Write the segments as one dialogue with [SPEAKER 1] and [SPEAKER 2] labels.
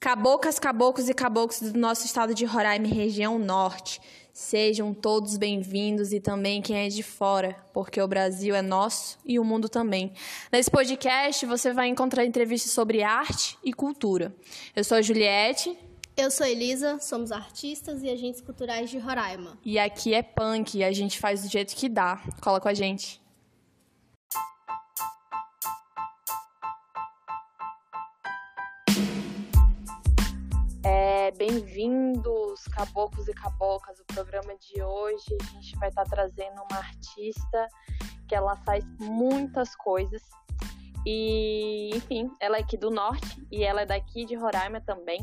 [SPEAKER 1] Cabocas, caboclos e caboclos do nosso estado de Roraima, região norte, sejam todos bem-vindos e também quem é de fora, porque o Brasil é nosso e o mundo também. Nesse podcast você vai encontrar entrevistas sobre arte e cultura. Eu sou a Juliette.
[SPEAKER 2] Eu sou Elisa, somos artistas e agentes culturais de Roraima.
[SPEAKER 1] E aqui é punk a gente faz do jeito que dá. Cola com a gente. Bem-vindos, caboclos e cabocas. O programa de hoje a gente vai estar tá trazendo uma artista que ela faz muitas coisas. E, enfim, ela é aqui do norte e ela é daqui de Roraima também.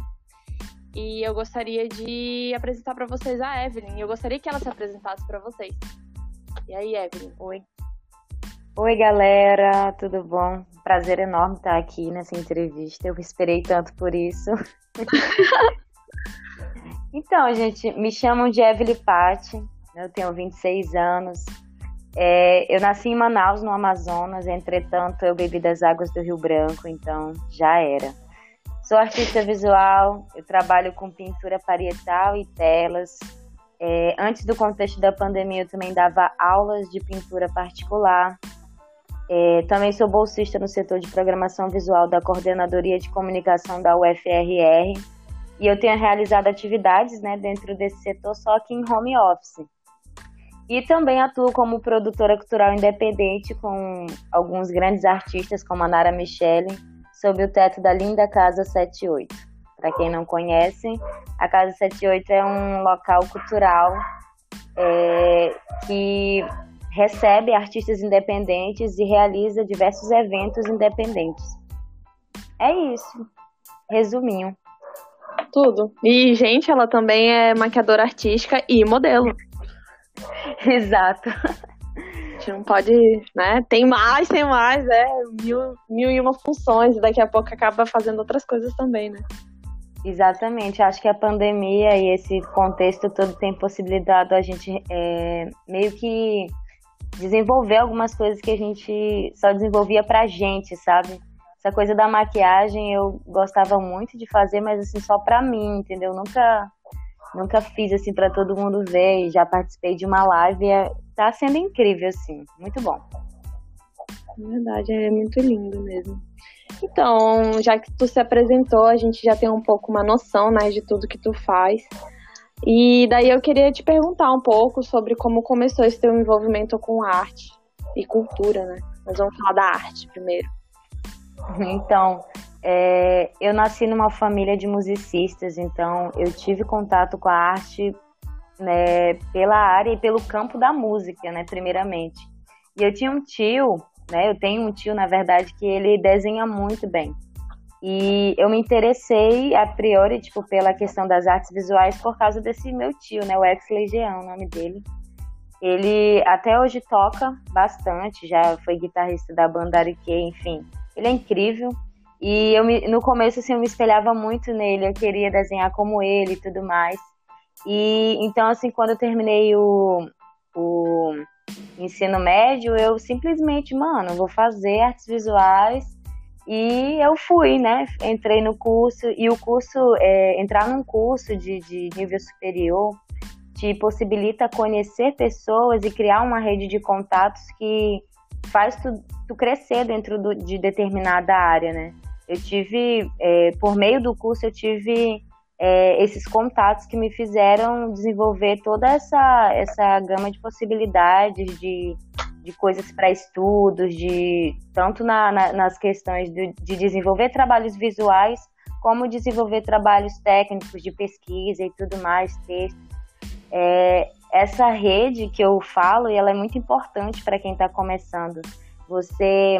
[SPEAKER 1] E eu gostaria de apresentar para vocês a Evelyn. Eu gostaria que ela se apresentasse para vocês. E aí, Evelyn?
[SPEAKER 3] Oi. Oi, galera, tudo bom? Prazer enorme estar aqui nessa entrevista. Eu esperei tanto por isso. Então, gente, me chamam de Evelyn Patti, eu tenho 26 anos. É, eu nasci em Manaus, no Amazonas, entretanto, eu bebi das águas do Rio Branco, então já era. Sou artista visual, eu trabalho com pintura parietal e telas. É, antes do contexto da pandemia, eu também dava aulas de pintura particular. É, também sou bolsista no setor de programação visual da Coordenadoria de Comunicação da UFRR e eu tenho realizado atividades né, dentro desse setor só que em home office. E também atuo como produtora cultural independente com alguns grandes artistas, como a Nara Michele, sob o teto da linda Casa 78. Para quem não conhece, a Casa 78 é um local cultural é, que recebe artistas independentes e realiza diversos eventos independentes. É isso. Resuminho.
[SPEAKER 1] Tudo. E, gente, ela também é maquiadora artística e modelo.
[SPEAKER 3] Exato.
[SPEAKER 1] A gente não pode, né? Tem mais, tem mais, é. Mil, mil e uma funções. E daqui a pouco acaba fazendo outras coisas também, né?
[SPEAKER 3] Exatamente. Acho que a pandemia e esse contexto todo tem possibilitado a gente é, meio que desenvolver algumas coisas que a gente só desenvolvia pra gente, sabe? essa coisa da maquiagem eu gostava muito de fazer, mas assim, só pra mim, entendeu? Nunca, nunca fiz assim para todo mundo ver já participei de uma live é, tá sendo incrível, assim, muito bom.
[SPEAKER 1] Verdade, é muito lindo mesmo. Então, já que tu se apresentou, a gente já tem um pouco uma noção, né, de tudo que tu faz. E daí eu queria te perguntar um pouco sobre como começou esse teu envolvimento com arte e cultura, né? Nós vamos falar da arte primeiro.
[SPEAKER 3] Então, é, eu nasci numa família de musicistas, então eu tive contato com a arte né, pela área e pelo campo da música, né, primeiramente. E eu tinha um tio, né, eu tenho um tio, na verdade, que ele desenha muito bem. E eu me interessei a priori, tipo, pela questão das artes visuais por causa desse meu tio, né, o Ex Legião, o nome dele. Ele até hoje toca bastante, já foi guitarrista da banda Arique, enfim. Ele é incrível. E eu me, no começo assim, eu me espelhava muito nele, eu queria desenhar como ele e tudo mais. E então assim, quando eu terminei o, o ensino médio, eu simplesmente, mano, vou fazer artes visuais e eu fui, né? Entrei no curso e o curso, é, entrar num curso de, de nível superior te possibilita conhecer pessoas e criar uma rede de contatos que faz tu, tu crescer dentro do, de determinada área, né? Eu tive, é, por meio do curso, eu tive é, esses contatos que me fizeram desenvolver toda essa, essa gama de possibilidades de, de coisas para estudos, de tanto na, na, nas questões de, de desenvolver trabalhos visuais, como desenvolver trabalhos técnicos de pesquisa e tudo mais, textos. É, essa rede que eu falo, ela é muito importante para quem está começando. Você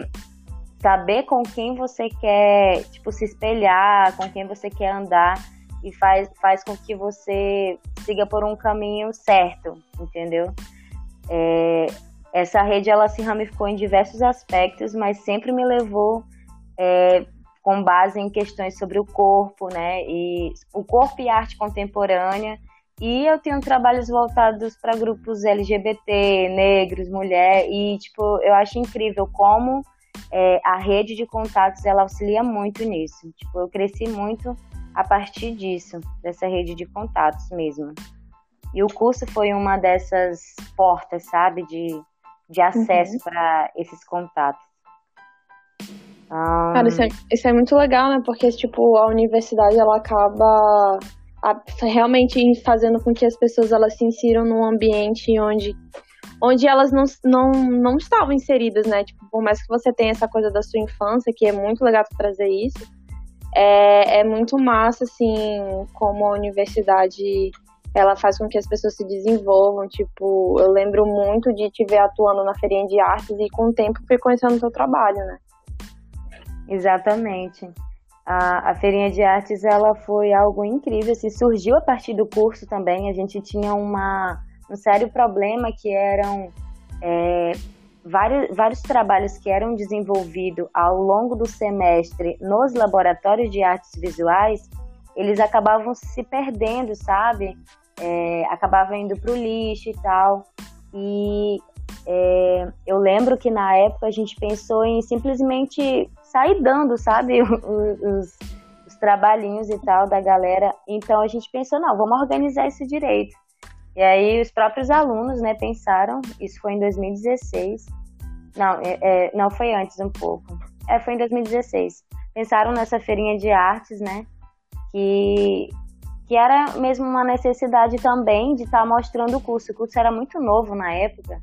[SPEAKER 3] saber com quem você quer, tipo, se espelhar, com quem você quer andar e faz, faz com que você siga por um caminho certo, entendeu? É, essa rede, ela se ramificou em diversos aspectos, mas sempre me levou é, com base em questões sobre o corpo, né? E o corpo e arte contemporânea e eu tenho trabalhos voltados para grupos LGBT, negros, mulher, e tipo, eu acho incrível como é, a rede de contatos ela auxilia muito nisso. Tipo, eu cresci muito a partir disso, dessa rede de contatos mesmo. E o curso foi uma dessas portas, sabe, de, de acesso uhum. para esses contatos.
[SPEAKER 1] Cara, isso é, isso é muito legal, né? Porque, tipo, a universidade, ela acaba realmente fazendo com que as pessoas elas se insiram num ambiente onde onde elas não, não, não estavam inseridas, né? Tipo, por mais que você tenha essa coisa da sua infância, que é muito legal trazer isso, é, é muito massa, assim, como a universidade ela faz com que as pessoas se desenvolvam. Tipo, eu lembro muito de te ver atuando na feirinha de artes e com o tempo fui conhecendo o seu trabalho, né?
[SPEAKER 3] Exatamente. A, a feirinha de artes ela foi algo incrível, assim, surgiu a partir do curso também. A gente tinha uma, um sério problema que eram é, vários, vários trabalhos que eram desenvolvidos ao longo do semestre nos laboratórios de artes visuais, eles acabavam se perdendo, sabe? É, acabavam indo para o lixo e tal. E é, eu lembro que na época a gente pensou em simplesmente sair dando, sabe, os, os, os trabalhinhos e tal da galera. Então a gente pensou, não, vamos organizar isso direito. E aí os próprios alunos, né, pensaram, isso foi em 2016, não, é, é, não foi antes um pouco, é, foi em 2016, pensaram nessa feirinha de artes, né, que, que era mesmo uma necessidade também de estar tá mostrando o curso, o curso era muito novo na época,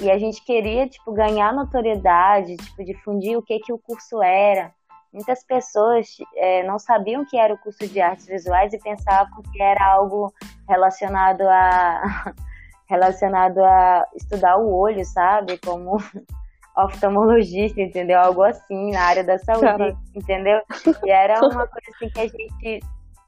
[SPEAKER 3] e a gente queria, tipo, ganhar notoriedade, tipo, difundir o que que o curso era, muitas pessoas é, não sabiam que era o curso de artes visuais e pensavam que era algo relacionado a relacionado a estudar o olho, sabe? Como oftalmologista, entendeu? Algo assim na área da saúde, entendeu? E era uma coisa assim que a gente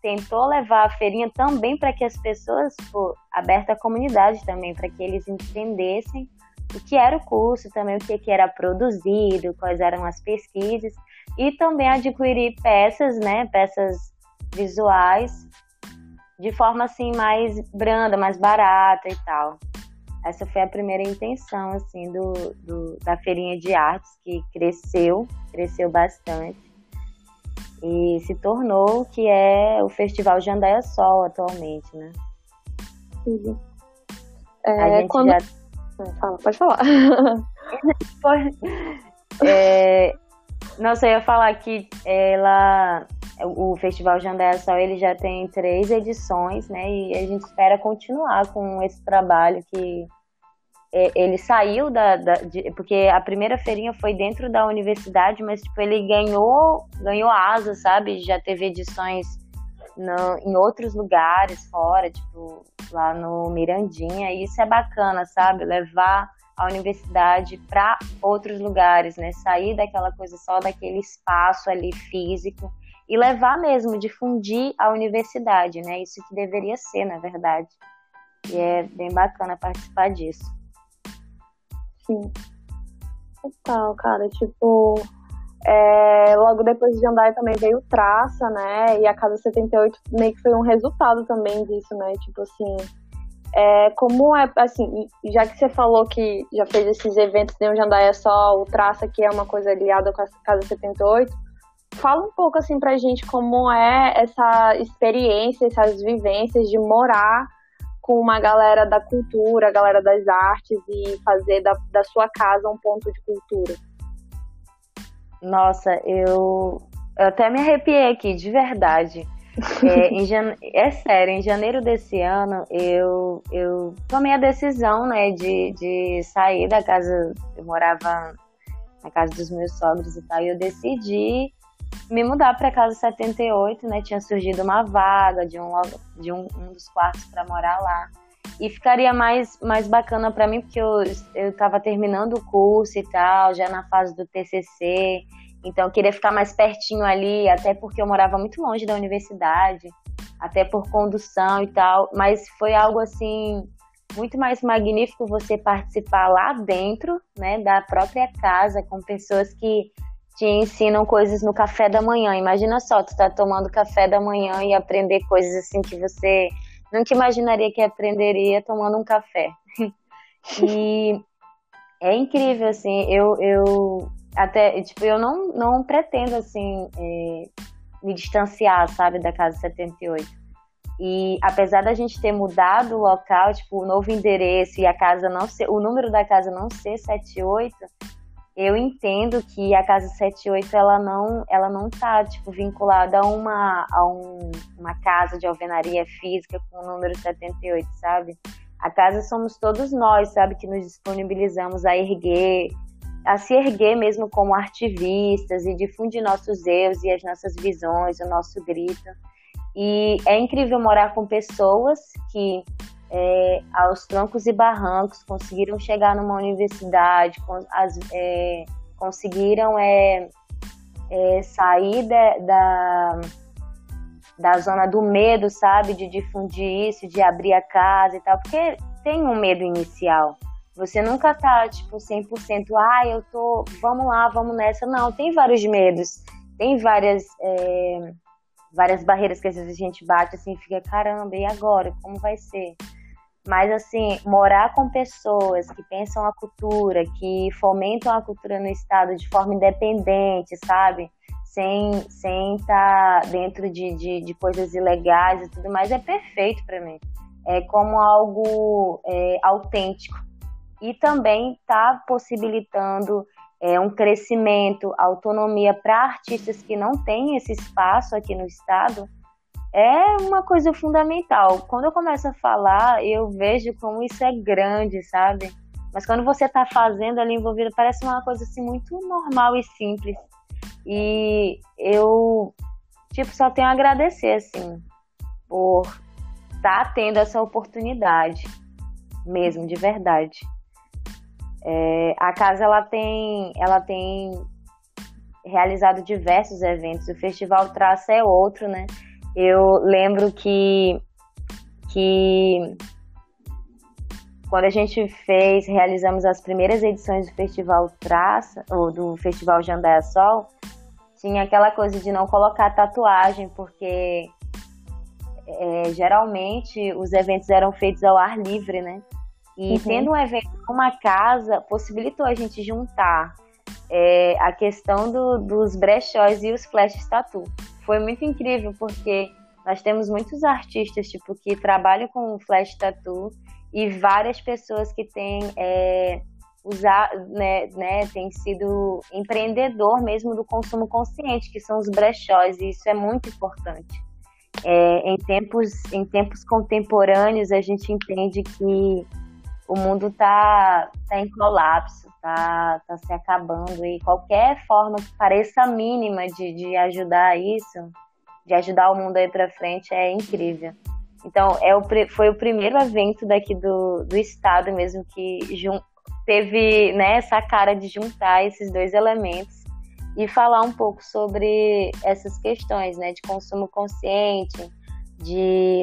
[SPEAKER 3] tentou levar a feirinha também para que as pessoas, tipo, aberta à comunidade também, para que eles entendessem o que era o curso, também o que, que era produzido, quais eram as pesquisas e também adquirir peças, né, peças visuais de forma assim mais branda, mais barata e tal. Essa foi a primeira intenção assim do, do da feirinha de artes que cresceu, cresceu bastante e se tornou que é o Festival Jandaia Sol atualmente, né?
[SPEAKER 1] Uhum. É, a gente quando... já... Fala, pode falar.
[SPEAKER 3] é, nossa, eu ia falar que ela, o Festival Jandaia Sol, ele já tem três edições, né? E a gente espera continuar com esse trabalho que ele saiu da, da de, porque a primeira feirinha foi dentro da universidade, mas tipo ele ganhou ganhou asa, sabe? Já teve edições no, em outros lugares fora, tipo lá no Mirandinha. E isso é bacana, sabe? Levar a universidade para outros lugares, né? Sair daquela coisa só daquele espaço ali físico e levar mesmo, difundir a universidade, né? Isso que deveria ser, na verdade. E é bem bacana participar disso.
[SPEAKER 1] Sim. Total, cara. Tipo, é, logo depois de Jandai também veio Traça, né? E a Casa 78 meio que foi um resultado também disso, né? Tipo assim, é, como é, assim, já que você falou que já fez esses eventos de um Jandaia só, o Traça, que é uma coisa ligada com a Casa 78, fala um pouco, assim, pra gente como é essa experiência, essas vivências de morar com uma galera da cultura, a galera das artes e fazer da, da sua casa um ponto de cultura.
[SPEAKER 3] Nossa, eu, eu até me arrepiei aqui, de verdade. É, jane... é sério, em janeiro desse ano eu, eu tomei a decisão né, de, de sair da casa. Eu morava na casa dos meus sogros e tal, e eu decidi me mudar para casa 78, né? Tinha surgido uma vaga de um, de um, um dos quartos para morar lá. E ficaria mais, mais bacana para mim, porque eu, eu tava terminando o curso e tal, já na fase do TCC. Então eu queria ficar mais pertinho ali, até porque eu morava muito longe da universidade, até por condução e tal, mas foi algo assim muito mais magnífico você participar lá dentro, né, da própria casa com pessoas que te ensinam coisas no café da manhã. Imagina só, tu tá tomando café da manhã e aprender coisas assim que você nunca imaginaria que aprenderia tomando um café. e é incrível assim, eu eu até, tipo, eu não, não pretendo, assim, é, me distanciar, sabe, da Casa 78. E apesar da gente ter mudado o local, tipo, o novo endereço e a casa não ser, o número da casa não ser 78, eu entendo que a casa 78 ela não, ela não tá tipo vinculada a uma a um, uma casa de alvenaria física com o número 78, sabe? A casa somos todos nós, sabe, que nos disponibilizamos a erguer, a se erguer mesmo como artivistas e difundir nossos erros e as nossas visões, o nosso grito. E é incrível morar com pessoas que é, aos troncos e barrancos, conseguiram chegar numa universidade, as, é, conseguiram é, é sair de, da, da zona do medo, sabe? De difundir isso, de abrir a casa e tal, porque tem um medo inicial. Você nunca tá, tipo, 100%, ah, eu tô, vamos lá, vamos nessa. Não, tem vários medos, tem várias, é, várias barreiras que às vezes a gente bate assim, fica, caramba, e agora? Como vai ser? Mas, assim, morar com pessoas que pensam a cultura, que fomentam a cultura no Estado de forma independente, sabe? Sem estar sem tá dentro de, de, de, coisas ilegais e tudo mais, é perfeito para mim. É como algo é, autêntico. E também está possibilitando é, um crescimento, autonomia para artistas que não têm esse espaço aqui no Estado é uma coisa fundamental. Quando eu começo a falar, eu vejo como isso é grande, sabe? Mas quando você está fazendo ali envolvido, parece uma coisa assim muito normal e simples. E eu, tipo, só tenho a agradecer, assim, por estar tá tendo essa oportunidade, mesmo, de verdade. É, a casa, ela tem, ela tem realizado diversos eventos. O Festival Traça é outro, né? Eu lembro que, que quando a gente fez, realizamos as primeiras edições do Festival Traça, ou do Festival Jandaia Sol, tinha aquela coisa de não colocar tatuagem, porque é, geralmente os eventos eram feitos ao ar livre, né? E uhum. tendo um evento numa casa, possibilitou a gente juntar é, a questão do, dos brechóis e os flashes tatu foi muito incrível porque nós temos muitos artistas tipo que trabalham com flash tattoo e várias pessoas que têm é, usar, né, né, tem sido empreendedor mesmo do consumo consciente, que são os brechós, e isso é muito importante. É, em, tempos, em tempos contemporâneos, a gente entende que o mundo está tá em colapso, está tá se acabando e qualquer forma que pareça mínima de, de ajudar isso, de ajudar o mundo aí para frente é incrível. Então, é o, foi o primeiro evento daqui do, do estado mesmo que jun, teve né, essa cara de juntar esses dois elementos e falar um pouco sobre essas questões né, de consumo consciente, de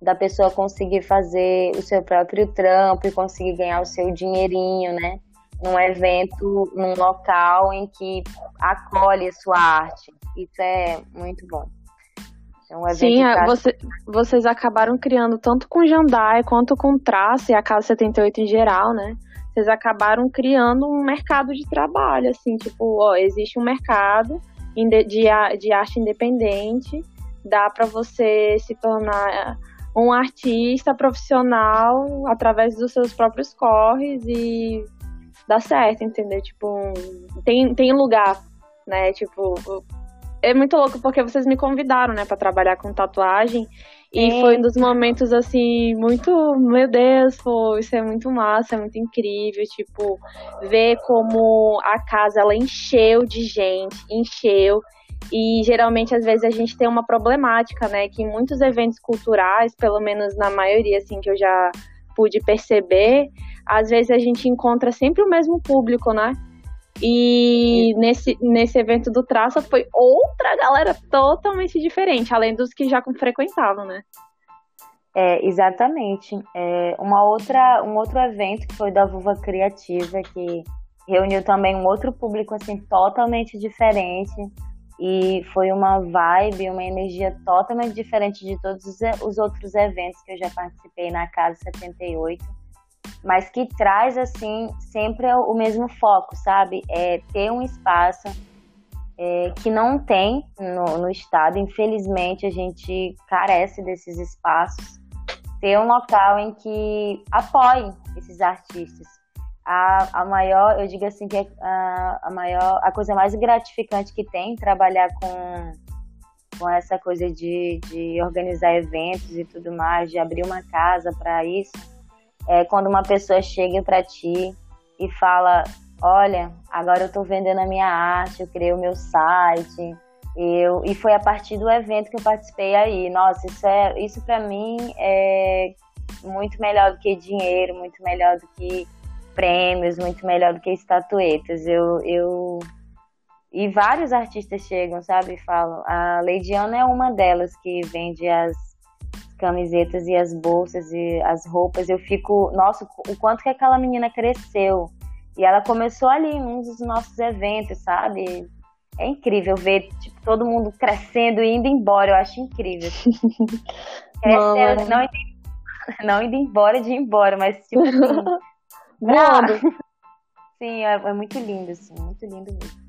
[SPEAKER 3] da pessoa conseguir fazer o seu próprio trampo e conseguir ganhar o seu dinheirinho, né? num evento, num local em que acolhe a sua arte. Isso é muito bom.
[SPEAKER 1] É um Sim, pra... você, vocês acabaram criando tanto com Jandai quanto com Traça e a Casa 78 em geral, né? Vocês acabaram criando um mercado de trabalho, assim, tipo, ó, existe um mercado de, de arte independente, dá para você se tornar um artista profissional através dos seus próprios corres e dá certo, entendeu? Tipo, tem, tem lugar, né? Tipo, é muito louco porque vocês me convidaram, né, para trabalhar com tatuagem. E é. foi um dos momentos, assim, muito. Meu Deus, pô, isso é muito massa, é muito incrível. Tipo, ver como a casa ela encheu de gente, encheu. E geralmente, às vezes, a gente tem uma problemática, né? Que muitos eventos culturais, pelo menos na maioria, assim, que eu já pude perceber, às vezes a gente encontra sempre o mesmo público, né? E nesse, nesse evento do Traça foi outra galera totalmente diferente, além dos que já frequentavam, né?
[SPEAKER 3] É, exatamente. É, uma outra, um outro evento que foi da Vulva Criativa, que reuniu também um outro público assim totalmente diferente e foi uma vibe, uma energia totalmente diferente de todos os, os outros eventos que eu já participei na Casa 78 mas que traz assim sempre o mesmo foco, sabe? É ter um espaço é, que não tem no, no estado. Infelizmente, a gente carece desses espaços. Ter um local em que apoie esses artistas. A, a maior, eu digo assim, que é a, a maior, a coisa mais gratificante que tem trabalhar com, com essa coisa de, de organizar eventos e tudo mais, de abrir uma casa para isso, é quando uma pessoa chega para ti e fala: Olha, agora eu estou vendendo a minha arte, eu criei o meu site. Eu, e foi a partir do evento que eu participei aí. Nossa, isso, é, isso para mim é muito melhor do que dinheiro, muito melhor do que prêmios, muito melhor do que estatuetas. Eu, eu e vários artistas chegam, sabe, e falam. A Leidiana é uma delas que vende as camisetas e as bolsas e as roupas. Eu fico, nossa, o quanto que aquela menina cresceu e ela começou ali em um dos nossos eventos, sabe? É incrível ver tipo, todo mundo crescendo e indo embora. Eu acho incrível. Crescendo, não, indo, não indo embora de ir embora, mas tipo assim.
[SPEAKER 1] Voando.
[SPEAKER 3] Sim, é, é, muito lindo, assim, muito lindo mesmo.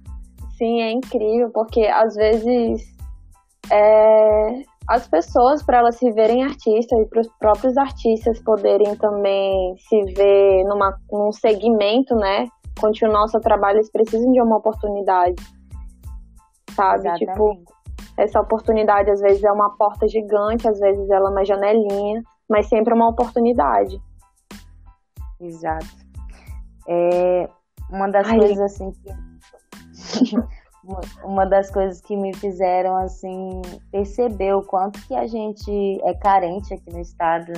[SPEAKER 1] Sim, é incrível, porque às vezes é, as pessoas, para elas se verem artistas e para os próprios artistas poderem também se ver numa, num segmento, né? Continuar o seu trabalho, eles precisam de uma oportunidade. Sabe?
[SPEAKER 3] Exatamente.
[SPEAKER 1] Tipo, essa oportunidade às vezes é uma porta gigante, às vezes ela é uma janelinha, mas sempre é uma oportunidade.
[SPEAKER 3] Exato. É uma das Ai. coisas assim que uma das coisas que me fizeram assim perceber o quanto que a gente é carente aqui no estado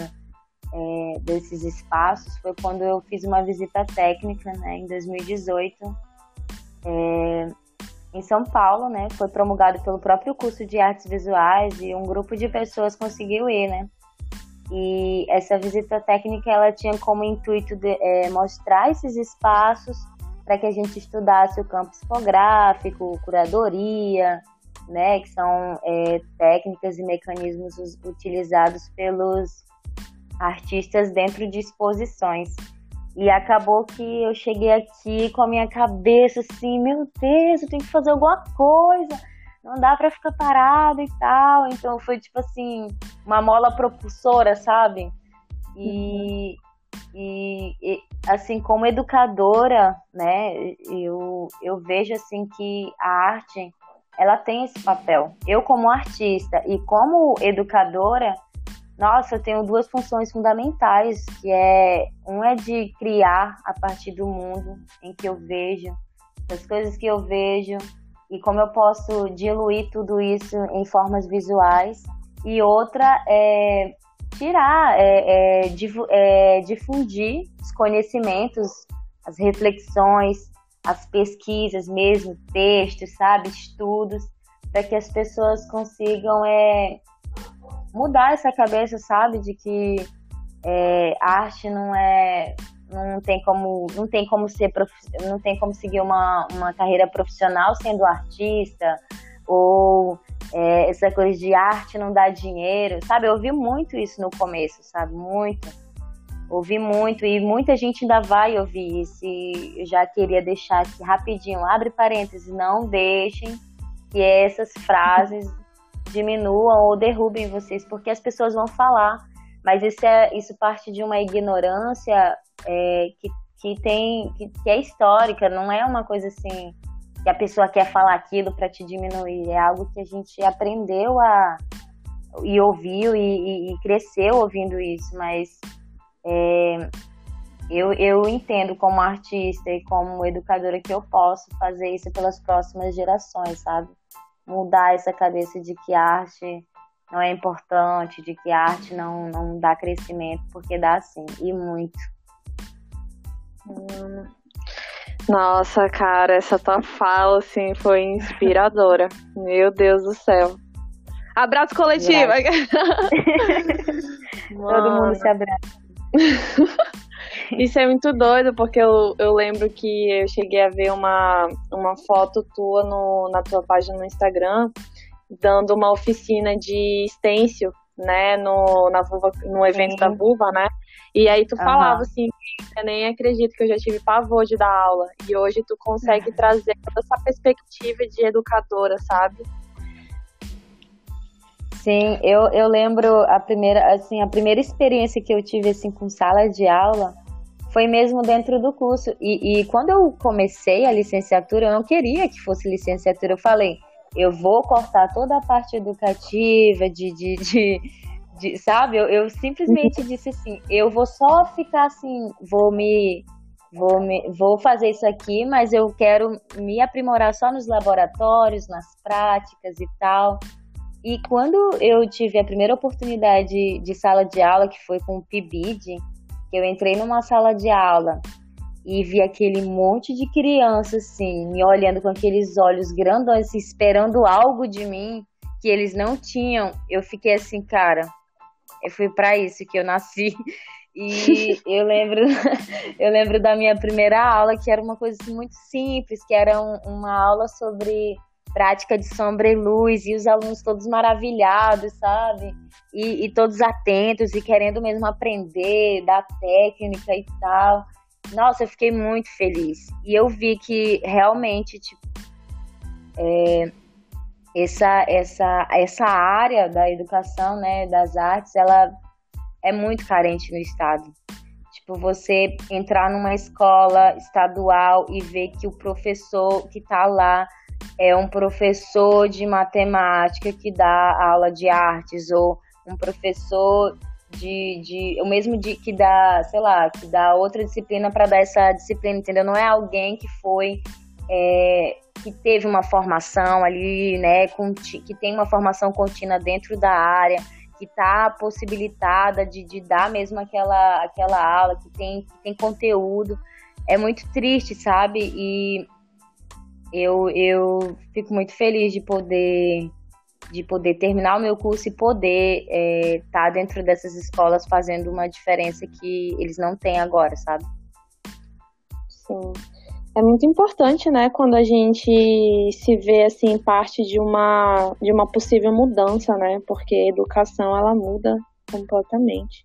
[SPEAKER 3] é, desses espaços foi quando eu fiz uma visita técnica né, em 2018 é, em São Paulo, né? Foi promulgado pelo próprio curso de artes visuais e um grupo de pessoas conseguiu ir, né? E essa visita técnica ela tinha como intuito de, é, mostrar esses espaços para que a gente estudasse o campo psicográfico, curadoria, né, que são é, técnicas e mecanismos utilizados pelos artistas dentro de exposições. E acabou que eu cheguei aqui com a minha cabeça assim, meu Deus, eu tenho que fazer alguma coisa, não dá para ficar parado e tal. Então foi tipo assim, uma mola propulsora, sabe? E. E, e, assim como educadora, né, eu, eu vejo assim que a arte ela tem esse papel. Eu como artista e como educadora, nossa, eu tenho duas funções fundamentais, que é um é de criar a partir do mundo em que eu vejo, das coisas que eu vejo e como eu posso diluir tudo isso em formas visuais. E outra é tirar, é, é, é, difundir os conhecimentos, as reflexões, as pesquisas mesmo, textos, sabe, estudos, para que as pessoas consigam é, mudar essa cabeça, sabe, de que é, arte não é não tem como não tem como ser não tem como seguir uma, uma carreira profissional sendo artista ou é, essa coisa de arte não dá dinheiro, sabe? Eu ouvi muito isso no começo, sabe? Muito. Ouvi muito e muita gente ainda vai ouvir isso. E já queria deixar aqui rapidinho, abre parênteses, não deixem que essas frases diminuam ou derrubem vocês, porque as pessoas vão falar. Mas isso, é, isso parte de uma ignorância é, que, que tem que, que é histórica, não é uma coisa assim que a pessoa quer falar aquilo para te diminuir. É algo que a gente aprendeu a e ouviu e, e, e cresceu ouvindo isso, mas é, eu, eu entendo como artista e como educadora que eu posso fazer isso pelas próximas gerações, sabe? Mudar essa cabeça de que arte não é importante, de que arte não, não dá crescimento, porque dá sim, e muito.
[SPEAKER 1] Hum, nossa, cara, essa tua fala, assim, foi inspiradora. Meu Deus do céu. Abraço coletivo.
[SPEAKER 3] Todo mundo se abraça.
[SPEAKER 1] Isso é muito doido, porque eu, eu lembro que eu cheguei a ver uma, uma foto tua no, na tua página no Instagram, dando uma oficina de stencil né, no, na vulva, no evento Sim. da vulva, né? E aí tu falava uhum. assim, eu nem acredito que eu já tive pavor de dar aula. E hoje tu consegue uhum. trazer toda essa perspectiva de educadora, sabe?
[SPEAKER 3] Sim, eu, eu lembro a primeira, assim, a primeira experiência que eu tive assim com sala de aula foi mesmo dentro do curso. E, e quando eu comecei a licenciatura, eu não queria que fosse licenciatura. Eu falei, eu vou cortar toda a parte educativa, de, de, de, de sabe? Eu, eu simplesmente disse assim, eu vou só ficar assim, vou me vou, me, vou fazer isso aqui, mas eu quero me aprimorar só nos laboratórios, nas práticas e tal. E quando eu tive a primeira oportunidade de sala de aula, que foi com o PIBID, eu entrei numa sala de aula e vi aquele monte de criança assim, me olhando com aqueles olhos grandões, assim, esperando algo de mim que eles não tinham. Eu fiquei assim, cara, foi para isso que eu nasci. E eu lembro, eu lembro da minha primeira aula, que era uma coisa assim, muito simples, que era um, uma aula sobre prática de sombra e luz, e os alunos todos maravilhados, sabe? E, e todos atentos e querendo mesmo aprender da técnica e tal. Nossa, eu fiquei muito feliz. E eu vi que realmente, tipo, é, essa, essa, essa área da educação, né, das artes, ela é muito carente no estado. Tipo, você entrar numa escola estadual e ver que o professor que está lá é um professor de matemática que dá aula de artes ou um professor de, de o mesmo de que dá, sei lá, que dá outra disciplina para dar essa disciplina, entendeu? Não é alguém que foi é, que teve uma formação ali, né, que tem uma formação contínua dentro da área, que está possibilitada de, de dar mesmo aquela, aquela aula, que tem, que tem conteúdo. É muito triste, sabe? E eu, eu fico muito feliz de poder de poder terminar o meu curso e poder estar é, tá dentro dessas escolas fazendo uma diferença que eles não têm agora, sabe?
[SPEAKER 1] Sim. É muito importante, né, quando a gente se vê assim parte de uma de uma possível mudança, né? Porque a educação ela muda completamente.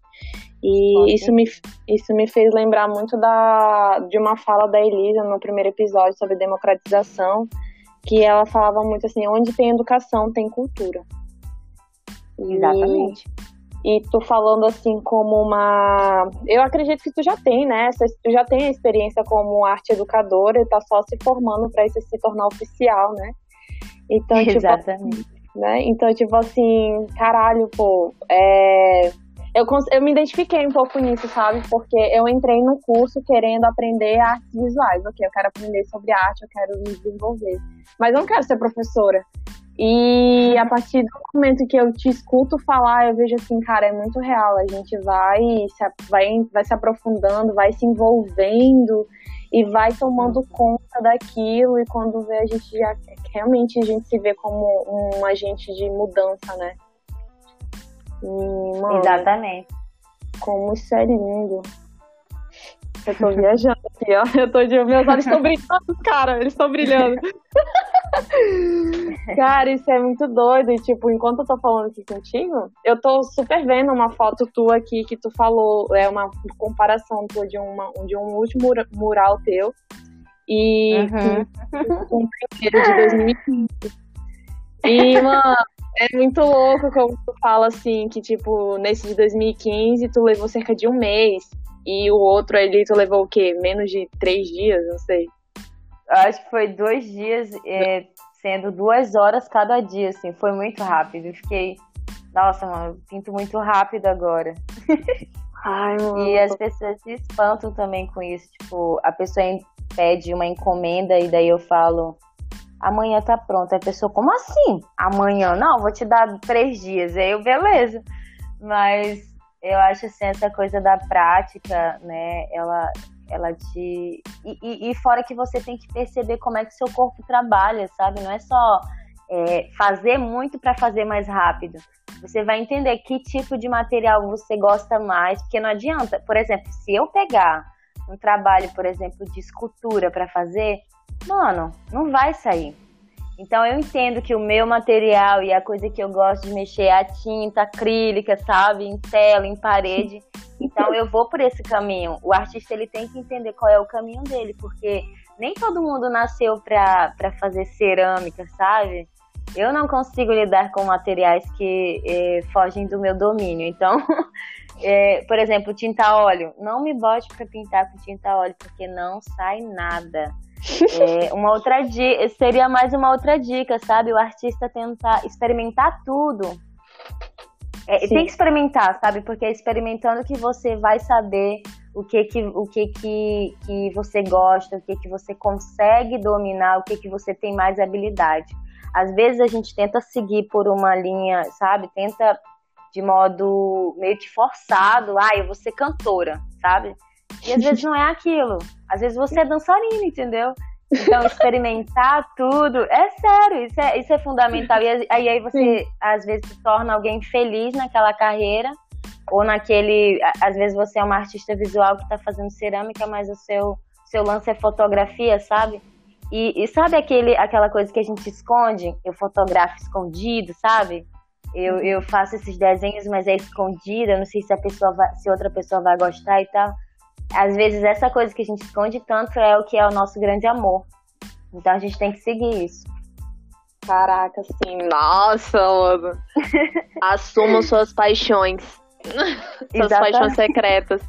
[SPEAKER 1] E isso me, isso me fez lembrar muito da, de uma fala da Elisa no primeiro episódio sobre democratização, que ela falava muito assim, onde tem educação, tem cultura.
[SPEAKER 3] Exatamente.
[SPEAKER 1] E, e tu falando assim como uma. Eu acredito que tu já tem, né? Tu já tem a experiência como arte educadora e tá só se formando para isso se tornar oficial, né?
[SPEAKER 3] Então, tipo, Exatamente. Tipo,
[SPEAKER 1] né? Então, tipo assim, caralho, pô, é eu, eu me identifiquei um pouco nisso, sabe? Porque eu entrei no curso querendo aprender artes visuais. Ok, eu quero aprender sobre arte, eu quero me desenvolver. Mas eu não quero ser professora. E a partir do momento que eu te escuto falar, eu vejo assim, cara, é muito real. A gente vai se, vai, vai se aprofundando, vai se envolvendo e vai tomando conta daquilo. E quando vê, a gente já realmente a gente se vê como um agente de mudança, né?
[SPEAKER 3] E, mano, Exatamente.
[SPEAKER 1] Como isso é lindo. Eu tô viajando aqui, ó. Eu tô de. Meus olhos estão brilhando, cara. Eles estão brilhando. cara, isso é muito doido. E, tipo, enquanto eu tô falando aqui contigo, eu tô super vendo uma foto tua aqui que tu falou. É uma comparação tua de, uma, de um último mural teu. E uhum. um primeiro de 2015. E, mano, é muito louco como tu fala assim, que tipo, nesse de 2015 tu levou cerca de um mês. E o outro ali tu levou o quê? Menos de três dias, não sei.
[SPEAKER 3] Acho que foi dois dias, é, sendo duas horas cada dia, assim. Foi muito rápido. Eu fiquei, nossa, mano, pinto muito rápido agora.
[SPEAKER 1] Ai, mano.
[SPEAKER 3] E as pessoas se espantam também com isso. Tipo, a pessoa pede uma encomenda e daí eu falo, amanhã tá pronto. Aí a pessoa, como assim? Amanhã? Não, vou te dar três dias. Aí eu, beleza. Mas eu acho assim, essa coisa da prática, né? Ela, ela te. E, e, e fora que você tem que perceber como é que seu corpo trabalha, sabe? Não é só é, fazer muito para fazer mais rápido. Você vai entender que tipo de material você gosta mais, porque não adianta. Por exemplo, se eu pegar um trabalho, por exemplo, de escultura para fazer, mano, não vai sair. Então eu entendo que o meu material e a coisa que eu gosto de mexer é a tinta acrílica, sabe, em tela, em parede. Então eu vou por esse caminho. O artista ele tem que entender qual é o caminho dele, porque nem todo mundo nasceu para fazer cerâmica, sabe? Eu não consigo lidar com materiais que eh, fogem do meu domínio. Então, é, por exemplo, tinta óleo. Não me bote para pintar com tinta óleo, porque não sai nada. É, uma outra dica, seria mais uma outra dica, sabe? O artista tentar experimentar tudo. É, tem que experimentar, sabe? Porque é experimentando que você vai saber o que que, o que, que, que você gosta, o que que você consegue dominar, o que que você tem mais habilidade. Às vezes a gente tenta seguir por uma linha, sabe? Tenta de modo meio que forçado, ah, eu vou ser cantora, sabe? E às vezes não é aquilo. Às vezes você é dançarina, entendeu? Então, experimentar tudo, é sério, isso é, isso é fundamental. E aí, aí você, às vezes, se torna alguém feliz naquela carreira, ou naquele. Às vezes você é uma artista visual que está fazendo cerâmica, mas o seu, seu lance é fotografia, sabe? E, e, sabe aquele, aquela coisa que a gente esconde? Eu fotografo escondido, sabe? Eu, eu faço esses desenhos, mas é escondido, eu não sei se a pessoa vai, se outra pessoa vai gostar e tal às vezes essa coisa que a gente esconde tanto é o que é o nosso grande amor. Então a gente tem que seguir isso.
[SPEAKER 1] Caraca, sim. Nossa, mano. Assumam suas paixões. suas paixões secretas.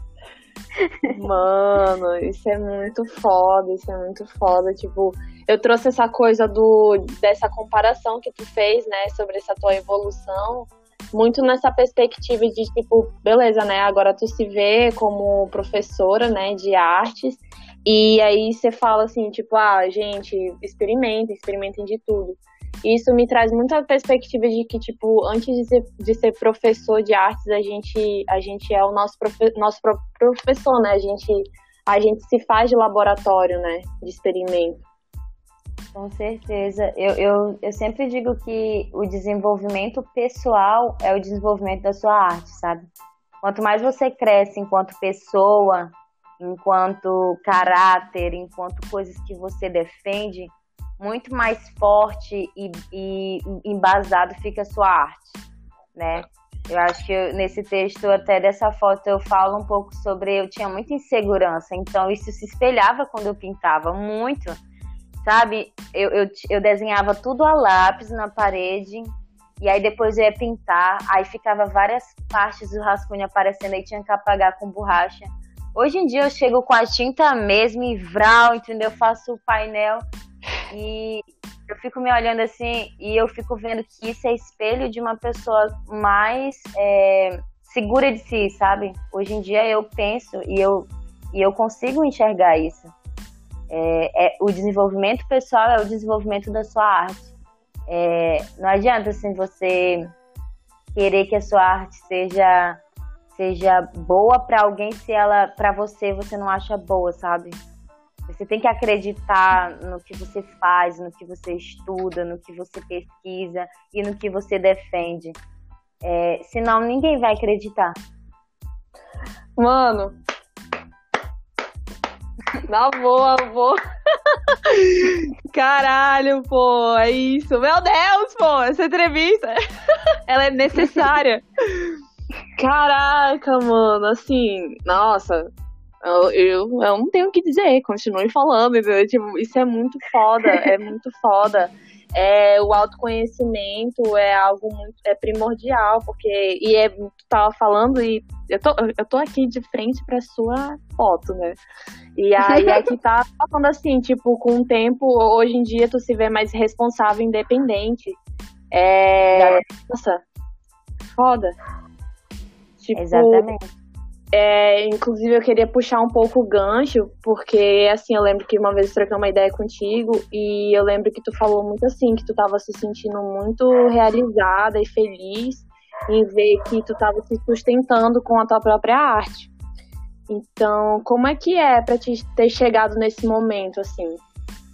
[SPEAKER 1] Mano, isso é muito foda, isso é muito foda. Tipo, eu trouxe essa coisa do dessa comparação que tu fez, né, sobre essa tua evolução muito nessa perspectiva de tipo, beleza, né? Agora tu se vê como professora, né, de artes, e aí você fala assim, tipo, ah, gente, experimentem, experimentem de tudo. Isso me traz muita perspectiva de que, tipo, antes de ser, de ser professor de artes, a gente, a gente é o nosso, profe, nosso professor, né? A gente, a gente se faz de laboratório, né? De experimento.
[SPEAKER 3] Com certeza. Eu, eu, eu sempre digo que o desenvolvimento pessoal é o desenvolvimento da sua arte, sabe? Quanto mais você cresce enquanto pessoa, enquanto caráter, enquanto coisas que você defende, muito mais forte e, e embasado fica a sua arte, né? Eu acho que eu, nesse texto, até dessa foto, eu falo um pouco sobre eu tinha muita insegurança, então isso se espelhava quando eu pintava muito sabe? Eu, eu, eu desenhava tudo a lápis na parede, e aí depois eu ia pintar, aí ficava várias partes do rascunho aparecendo, aí tinha que apagar com borracha. Hoje em dia eu chego com a tinta mesmo e vral, entendeu? Eu faço o painel e eu fico me olhando assim e eu fico vendo que isso é espelho de uma pessoa mais é, segura de si, sabe? Hoje em dia eu penso e eu, e eu consigo enxergar isso. É, é, o desenvolvimento pessoal é o desenvolvimento da sua arte. É, não adianta assim você querer que a sua arte seja seja boa para alguém se ela para você você não acha boa, sabe? Você tem que acreditar no que você faz, no que você estuda, no que você pesquisa e no que você defende. É, senão ninguém vai acreditar.
[SPEAKER 1] Mano, na boa, boa. Caralho, pô, é isso. Meu Deus, pô, essa entrevista, ela é necessária. Caraca, mano, assim, nossa, eu, eu, eu não tenho o que dizer, continue falando, entendeu? Tipo, isso é muito foda, é muito foda é, o autoconhecimento é algo muito é primordial, porque e é, tu tava falando e eu tô, eu tô aqui de frente para sua foto, né? E aí aqui tá falando assim, tipo, com o tempo, hoje em dia tu se vê mais responsável, independente. É, nossa, foda.
[SPEAKER 3] Tipo, Exatamente
[SPEAKER 1] é, inclusive, eu queria puxar um pouco o gancho, porque, assim, eu lembro que uma vez eu troquei uma ideia contigo e eu lembro que tu falou muito assim, que tu tava se sentindo muito realizada e feliz em ver que tu tava se sustentando com a tua própria arte. Então, como é que é para te ter chegado nesse momento, assim?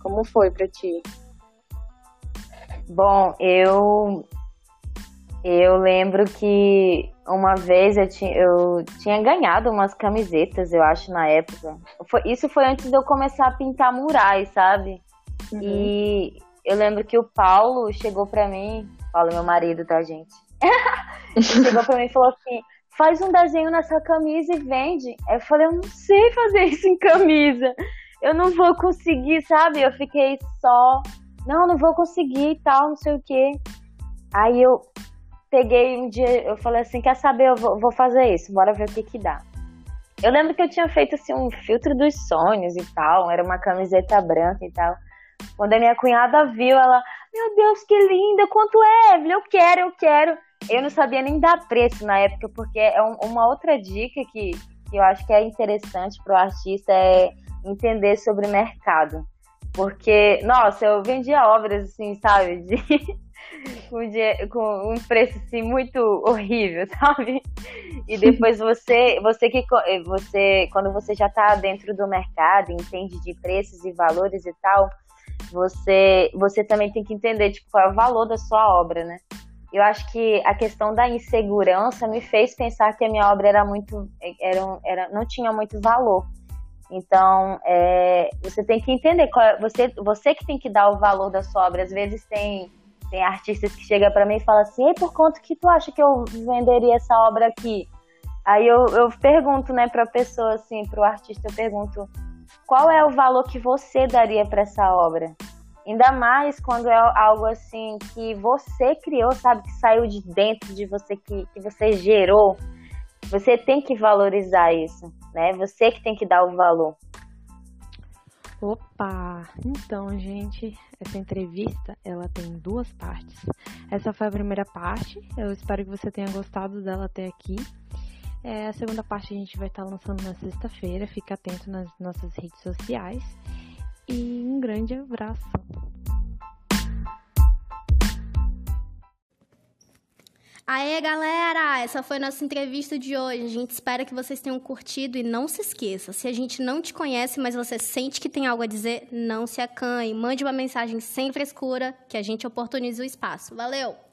[SPEAKER 1] Como foi para ti?
[SPEAKER 3] Bom, eu eu lembro que uma vez eu tinha, eu tinha ganhado umas camisetas, eu acho, na época. Foi, isso foi antes de eu começar a pintar murais, sabe? Uhum. E, eu lembro que o Paulo chegou pra mim, Paulo é meu marido, tá, gente? chegou pra mim e falou assim: faz um desenho nessa camisa e vende. Aí eu falei, eu não sei fazer isso em camisa. Eu não vou conseguir, sabe? Eu fiquei só, não, não vou conseguir e tal, não sei o quê. Aí eu peguei um dia, eu falei assim, quer saber, eu vou, vou fazer isso, bora ver o que que dá. Eu lembro que eu tinha feito assim um filtro dos sonhos e tal, era uma camiseta branca e tal. Quando a minha cunhada viu, ela, meu Deus, que linda, quanto é, Evelyn? Eu quero, eu quero. Eu não sabia nem dar preço na época, porque é um, uma outra dica que, que eu acho que é interessante para o artista é entender sobre mercado. Porque, nossa, eu vendia obras assim, sabe, de, com, de, com um preço assim muito horrível, sabe? E depois você, você que você, quando você já está dentro do mercado, entende de preços e valores e tal, você, você também tem que entender tipo, qual é o valor da sua obra, né? Eu acho que a questão da insegurança me fez pensar que a minha obra era muito, era, era não tinha muito valor. Então, é, você tem que entender, é, você, você que tem que dar o valor da sua obra. Às vezes tem, tem artistas que chegam para mim e falam assim, por quanto que tu acha que eu venderia essa obra aqui? Aí eu, eu pergunto, né, pra pessoa, assim, pro artista, eu pergunto, qual é o valor que você daria para essa obra? Ainda mais quando é algo assim que você criou, sabe? Que saiu de dentro de você, que, que você gerou. Você tem que valorizar isso, né? Você que tem que dar o valor.
[SPEAKER 4] Opa! Então, gente, essa entrevista, ela tem duas partes. Essa foi a primeira parte. Eu espero que você tenha gostado dela até aqui. É, a segunda parte a gente vai estar lançando na sexta-feira. Fica atento nas nossas redes sociais. E um grande abraço.
[SPEAKER 2] Aê, galera! Essa foi nossa entrevista de hoje. A gente espera que vocês tenham curtido e não se esqueça, se a gente não te conhece, mas você sente que tem algo a dizer, não se acanhe. Mande uma mensagem sem frescura que a gente oportuniza o espaço. Valeu!